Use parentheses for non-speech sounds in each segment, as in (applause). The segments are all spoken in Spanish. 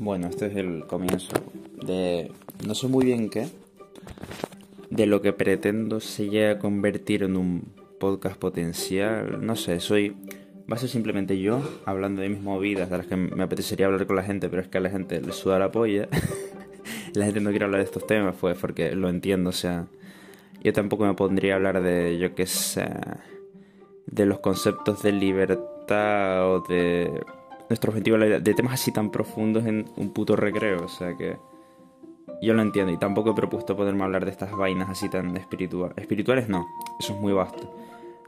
Bueno, este es el comienzo de no sé muy bien qué, de lo que pretendo se llega a convertir en un podcast potencial. No sé, soy. Va a ser simplemente yo hablando de mis movidas, de las que me apetecería hablar con la gente, pero es que a la gente le suda la polla. (laughs) la gente no quiere hablar de estos temas, pues porque lo entiendo, o sea. Yo tampoco me pondría a hablar de, yo qué sé, de los conceptos de libertad o de nuestro objetivo de temas así tan profundos en un puto recreo, o sea que yo lo entiendo y tampoco he propuesto poderme hablar de estas vainas así tan espirituales. Espirituales no, eso es muy vasto.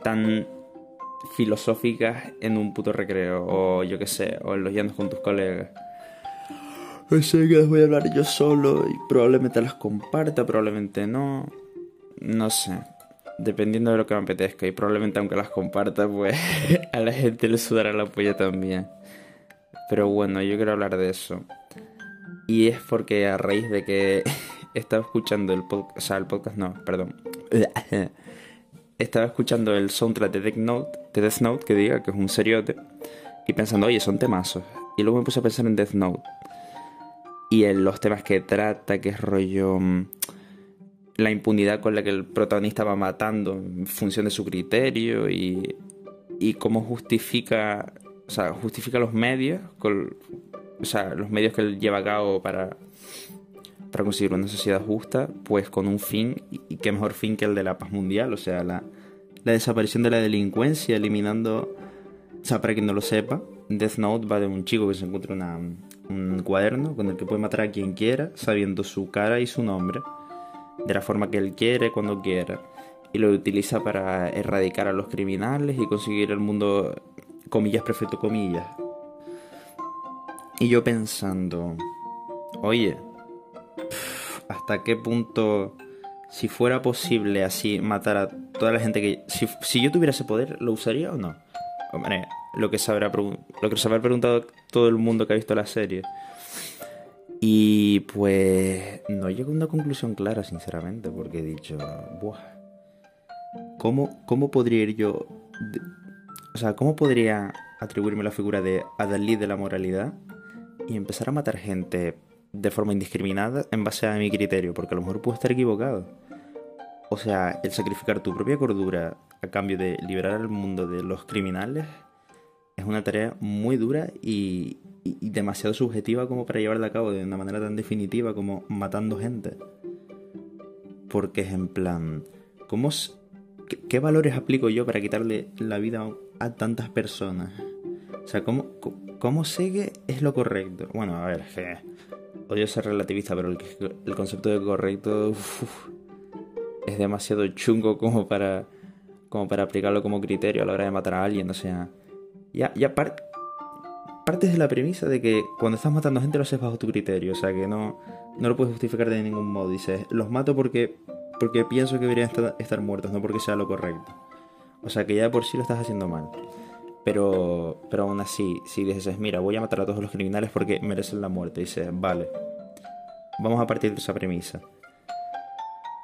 Tan filosóficas en un puto recreo o yo qué sé, o en los llantos con tus colegas. O sea que las voy a hablar yo solo y probablemente las comparta, probablemente no. No sé. Dependiendo de lo que me apetezca y probablemente aunque las comparta, pues (laughs) a la gente le sudará la polla también. Pero bueno, yo quiero hablar de eso. Y es porque a raíz de que (laughs) estaba escuchando el podcast, o sea, el podcast no, perdón. (laughs) estaba escuchando el soundtrack de Death Note, de Death Note que diga que es un seriote, y pensando, oye, son temazos. Y luego me puse a pensar en Death Note. Y en los temas que trata, que es rollo mm, la impunidad con la que el protagonista va matando en función de su criterio y, y cómo justifica o sea, justifica los medios, o sea, los medios que él lleva a cabo para, para conseguir una sociedad justa, pues con un fin, y, qué mejor fin que el de la paz mundial, o sea, la, la desaparición de la delincuencia, eliminando, o sea, para quien no lo sepa, Death Note va de un chico que se encuentra una, un cuaderno con el que puede matar a quien quiera, sabiendo su cara y su nombre, de la forma que él quiere, cuando quiera, y lo utiliza para erradicar a los criminales y conseguir el mundo comillas, perfecto, comillas. Y yo pensando, oye, ¿hasta qué punto, si fuera posible así matar a toda la gente que... Si, yo tuviera ese poder, ¿lo usaría o no? Hombre, lo que, se habrá, lo que se habrá preguntado todo el mundo que ha visto la serie. Y pues no llego a una conclusión clara, sinceramente, porque he dicho, Buah, ¿cómo, cómo podría ir yo o sea, ¿cómo podría atribuirme la figura de Adalí de la moralidad y empezar a matar gente de forma indiscriminada en base a mi criterio? Porque a lo mejor puedo estar equivocado. O sea, el sacrificar tu propia cordura a cambio de liberar al mundo de los criminales es una tarea muy dura y, demasiado subjetiva como para llevarla a cabo de una manera tan definitiva como matando gente. Porque es en plan, ¿cómo, ¿qué, valores aplico yo para quitarle la vida a tantas personas? O sea, ¿cómo, cómo es lo correcto? Bueno, a ver, odio ser relativista, pero el, concepto de correcto es demasiado chungo como para, como para aplicarlo como criterio a la hora de matar a alguien. O sea, ya, ya partes de la premisa de que cuando estás matando a gente lo haces bajo tu criterio. O sea, que no, no lo puedes justificar de ningún modo. Dices, los mato porque porque pienso que deberían estar, muertos, no porque sea lo correcto. O sea que ya por sí lo estás haciendo mal. Pero, pero aún así, si dices, mira, voy a matar a todos los criminales porque merecen la muerte, dices, vale, vamos a partir de esa premisa.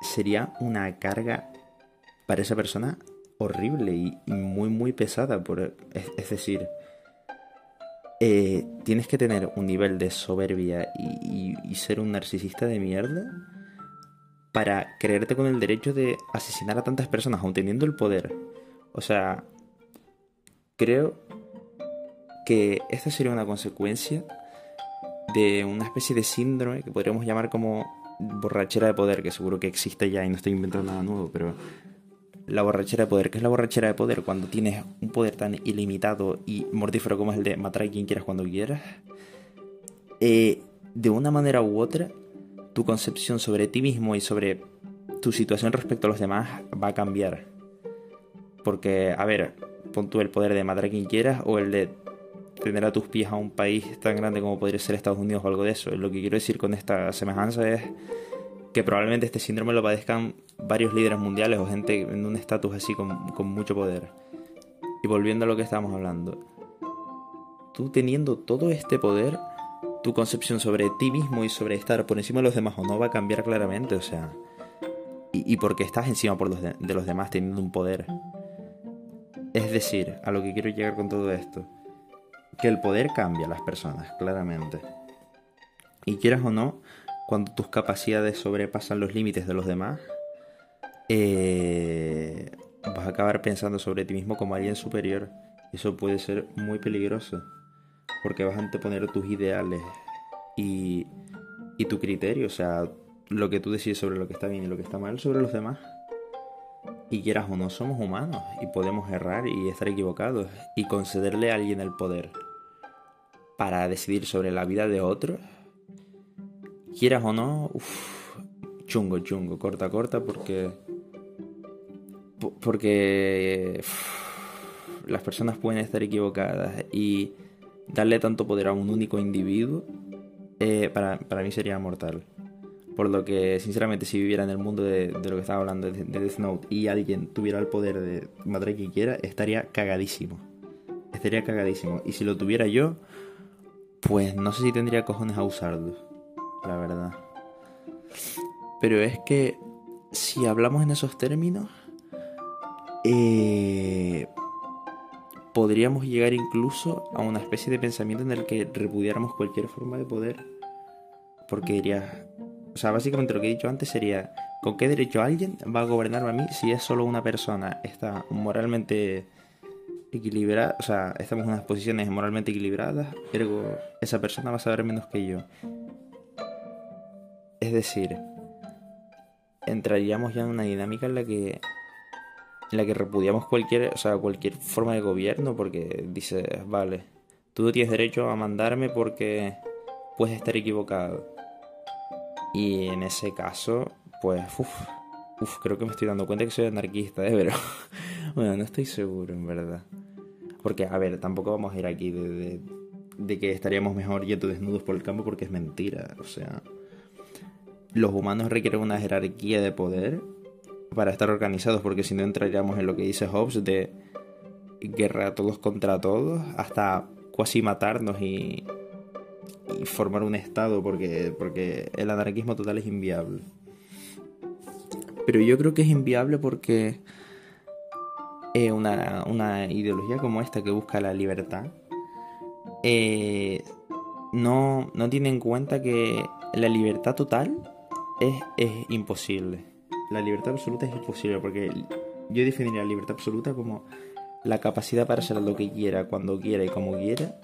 Sería una carga para esa persona horrible y, muy, muy pesada. Por, es, decir, eh, tienes que tener un nivel de soberbia y ser un narcisista de mierda para creerte con el derecho de asesinar a tantas personas, aun teniendo el poder. O sea, creo que esta sería una consecuencia de una especie de síndrome que podríamos llamar como borrachera de poder, que seguro que existe ya y no estoy inventando nada nuevo, pero la borrachera de poder, ¿qué es la borrachera de poder? Cuando tienes un poder tan ilimitado y mortífero como es el de matar a quien quieras cuando quieras, eh, de una manera u otra tu concepción sobre ti mismo y sobre tu situación respecto a los demás va a cambiar. Porque, a ver, pon tú el poder de matar a quien quieras o el de tener a tus pies a un país tan grande como podría ser Estados Unidos o algo de eso. Lo que quiero decir con esta semejanza es que probablemente este síndrome lo padezcan varios líderes mundiales o gente en un estatus así con, con mucho poder. Y volviendo a lo que estábamos hablando, tú teniendo todo este poder, tu concepción sobre ti mismo y sobre estar por encima de los demás o no va a cambiar claramente, o sea, y, porque estás encima por los de, los demás teniendo un poder. Es decir, a lo que quiero llegar con todo esto, que el poder cambia a las personas, claramente. Y quieras o no, cuando tus capacidades sobrepasan los límites de los demás, eh, vas a acabar pensando sobre ti mismo como alguien superior. Eso puede ser muy peligroso, porque vas a anteponer tus ideales y, y tu criterio, o sea, lo que tú decides sobre lo que está bien y lo que está mal sobre los demás. Y quieras o no, somos humanos y podemos errar y estar equivocados y concederle a alguien el poder para decidir sobre la vida de otros, quieras o no, chungo, chungo, corta, corta, porque. Porque. las personas pueden estar equivocadas y darle tanto poder a un único individuo, eh, para, mí sería mortal. Por lo que, sinceramente, si viviera en el mundo de, lo que estaba hablando de, de, Death Note y alguien tuviera el poder de matar a quien quiera, estaría cagadísimo. Estaría cagadísimo. Y si lo tuviera yo, pues no sé si tendría cojones a usarlo. La verdad. Pero es que si hablamos en esos términos, eh, podríamos llegar incluso a una especie de pensamiento en el que repudiáramos cualquier forma de poder. Porque dirías, o sea, básicamente lo que he dicho antes sería, ¿con qué derecho alguien va a gobernarme a mí si es solo una persona? Está moralmente equilibrada, o sea, estamos en unas posiciones moralmente equilibradas, ergo esa persona va a saber menos que yo. Es decir, entraríamos ya en una dinámica en la que en la que repudiamos cualquier, o sea, cualquier forma de gobierno porque dices, vale, tú no tienes derecho a mandarme porque puedes estar equivocado. Y en ese caso, pues, uff, creo que me estoy dando cuenta que soy anarquista, ¿eh? pero (laughs) bueno, no estoy seguro, en verdad. Porque, a ver, tampoco vamos a ir aquí de, de que estaríamos mejor yendo desnudos por el campo porque es mentira. O sea, los humanos requieren una jerarquía de poder para estar organizados, porque si no entraríamos en lo que dice Hobbes de guerra todos contra todos, hasta casi matarnos y, formar un estado, porque, porque el anarquismo total es inviable. Pero yo creo que es inviable porque eh, una, una, ideología como esta que busca la libertad eh, no, no tiene en cuenta que la libertad total es, imposible. La libertad absoluta es imposible porque yo definiría la libertad absoluta como la capacidad para hacer lo que quiera, cuando quiera y como quiera,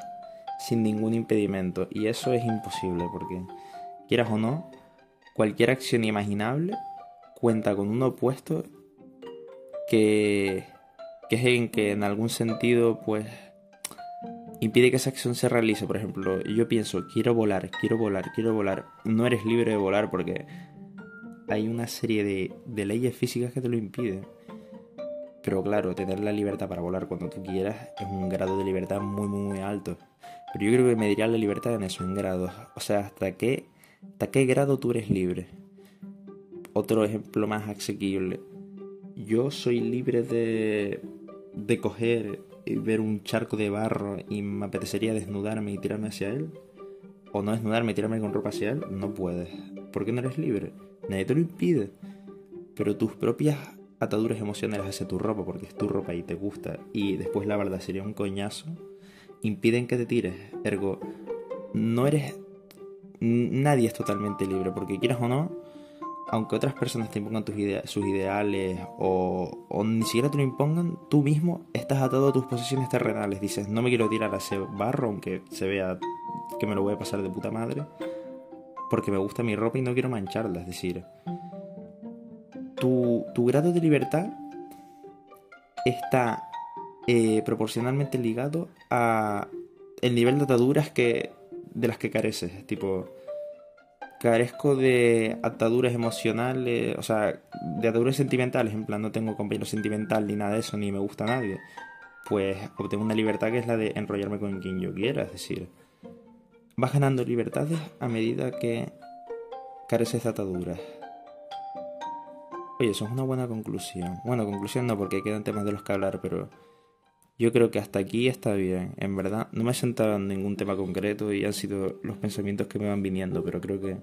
sin ningún impedimento. Y eso es imposible porque, quieras o no, cualquier acción imaginable cuenta con un opuesto que, que es en que en algún sentido pues impide que esa acción se realice. Por ejemplo, yo pienso, quiero volar, quiero volar, quiero volar. No eres libre de volar porque hay una serie de, leyes físicas que te lo impiden. Pero claro, tener la libertad para volar cuando tú quieras es un grado de libertad muy, muy, muy alto. Pero yo creo que mediría la libertad en eso, en grados. O sea, ¿hasta qué, hasta qué grado tú eres libre? Otro ejemplo más asequible. Yo soy libre de, de coger ver un charco de barro y me apetecería desnudarme y tirarme hacia él, o no desnudarme y tirarme con ropa hacia él, no puedes. ¿Por qué no eres libre? Nadie te lo impide. Pero tus propias ataduras emocionales hacia tu ropa, porque es tu ropa y te gusta, y después la verdad sería un coñazo, impiden que te tires. Ergo, no eres... Nadie es totalmente libre, porque quieras o no, aunque otras personas te impongan tus sus ideales o, ni siquiera te lo impongan, tú mismo estás atado a tus posesiones terrenales. Dices, no me quiero tirar a ese barro, aunque se vea que me lo voy a pasar de puta madre, porque me gusta mi ropa y no quiero mancharla. Es decir, tu, grado de libertad está eh, proporcionalmente ligado el nivel de ataduras que, de las que careces. Tipo, carezco de ataduras emocionales, o sea, de ataduras sentimentales, en plan no tengo compañero sentimental ni nada de eso, ni me gusta a nadie, pues obtengo una libertad que es la de enrollarme con quien yo quiera, es decir, vas ganando libertades a medida que careces de ataduras. Oye, eso es una buena conclusión. Bueno, conclusión no, porque quedan temas de los que hablar, pero yo creo que hasta aquí está bien, en verdad. No me he sentado en ningún tema concreto y han sido los pensamientos que me van viniendo, pero creo que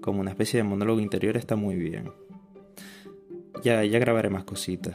como una especie de monólogo interior está muy bien. Ya, ya grabaré más cositas.